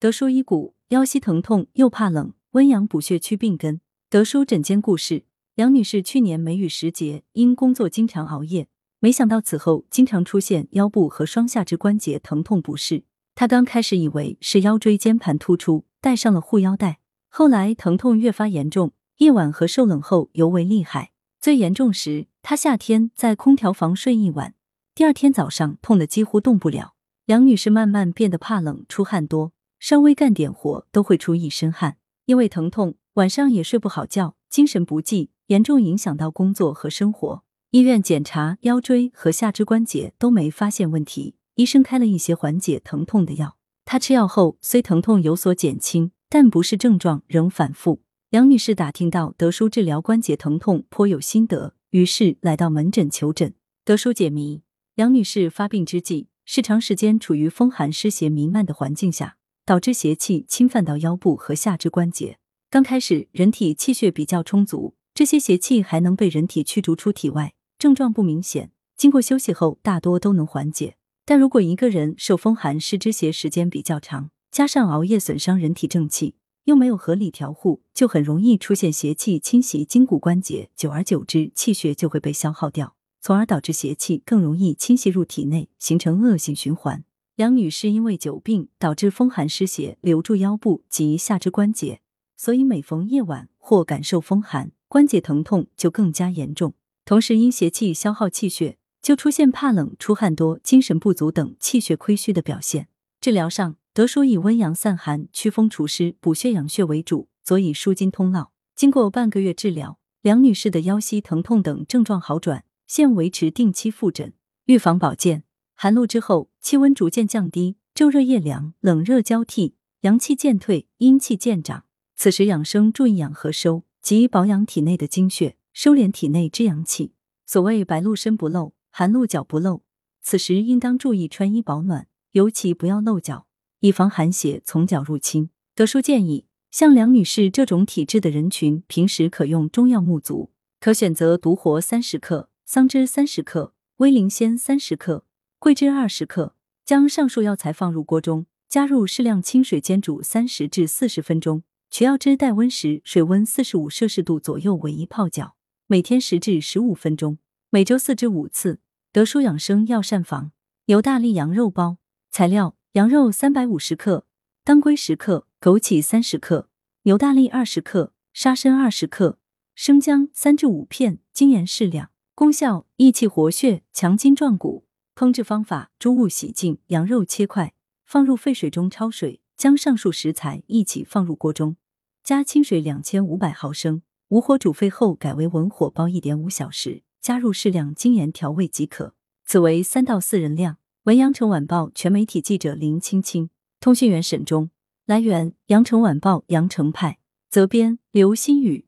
德叔医骨，腰膝疼痛又怕冷，温阳补血祛病根。德叔诊间故事：梁女士去年梅雨时节，因工作经常熬夜，没想到此后经常出现腰部和双下肢关节疼痛不适。她刚开始以为是腰椎间盘突出，戴上了护腰带，后来疼痛越发严重，夜晚和受冷后尤为厉害。最严重时，她夏天在空调房睡一晚，第二天早上痛得几乎动不了。梁女士慢慢变得怕冷，出汗多。稍微干点活都会出一身汗，因为疼痛，晚上也睡不好觉，精神不济，严重影响到工作和生活。医院检查腰椎和下肢关节都没发现问题，医生开了一些缓解疼痛的药。她吃药后虽疼痛有所减轻，但不是症状仍反复。杨女士打听到德叔治疗关节疼痛颇有心得，于是来到门诊求诊。德叔解谜：杨女士发病之际是长时间处于风寒湿邪弥漫的环境下。导致邪气侵犯到腰部和下肢关节。刚开始，人体气血比较充足，这些邪气还能被人体驱逐出体外，症状不明显。经过休息后，大多都能缓解。但如果一个人受风寒湿之邪时间比较长，加上熬夜损伤人体正气，又没有合理调护，就很容易出现邪气侵袭筋骨关节，久而久之，气血就会被消耗掉，从而导致邪气更容易侵袭入体内，形成恶性循环。梁女士因为久病导致风寒湿邪留住腰部及下肢关节，所以每逢夜晚或感受风寒，关节疼痛就更加严重。同时，因邪气消耗气血，就出现怕冷、出汗多、精神不足等气血亏虚的表现。治疗上，德叔以温阳散寒、祛风除湿、补血养血为主，佐以舒筋通络。经过半个月治疗，梁女士的腰膝疼痛等症状好转，现维持定期复诊。预防保健。寒露之后，气温逐渐降低，昼热夜凉，冷热交替，阳气渐退，阴气渐长。此时养生注意养和收，即保养体内的精血，收敛体内之阳气。所谓白露身不露，寒露脚不露。此时应当注意穿衣保暖，尤其不要露脚，以防寒邪从脚入侵。德叔建议，像梁女士这种体质的人群，平时可用中药沐足，可选择独活三十克、桑枝三十克、威灵仙三十克。桂枝二十克，将上述药材放入锅中，加入适量清水煎煮三十至四十分钟，取药汁待温时，水温四十五摄氏度左右为宜泡脚。每天十至十五分钟，每周四至五次。德舒养生药膳房牛大力羊肉包材料：羊肉三百五十克，当归十克，枸杞三十克，牛大力二十克，沙参二十克，生姜三至五片，精盐适量。功效：益气活血，强筋壮骨。烹制方法：猪物洗净，羊肉切块，放入沸水中焯水，将上述食材一起放入锅中，加清水两千五百毫升，武火煮沸后改为文火煲一点五小时，加入适量精盐调味即可。此为三到四人量。文阳城晚报全媒体记者林青青，通讯员沈忠。来源：阳城晚报阳城派，责编：刘新宇。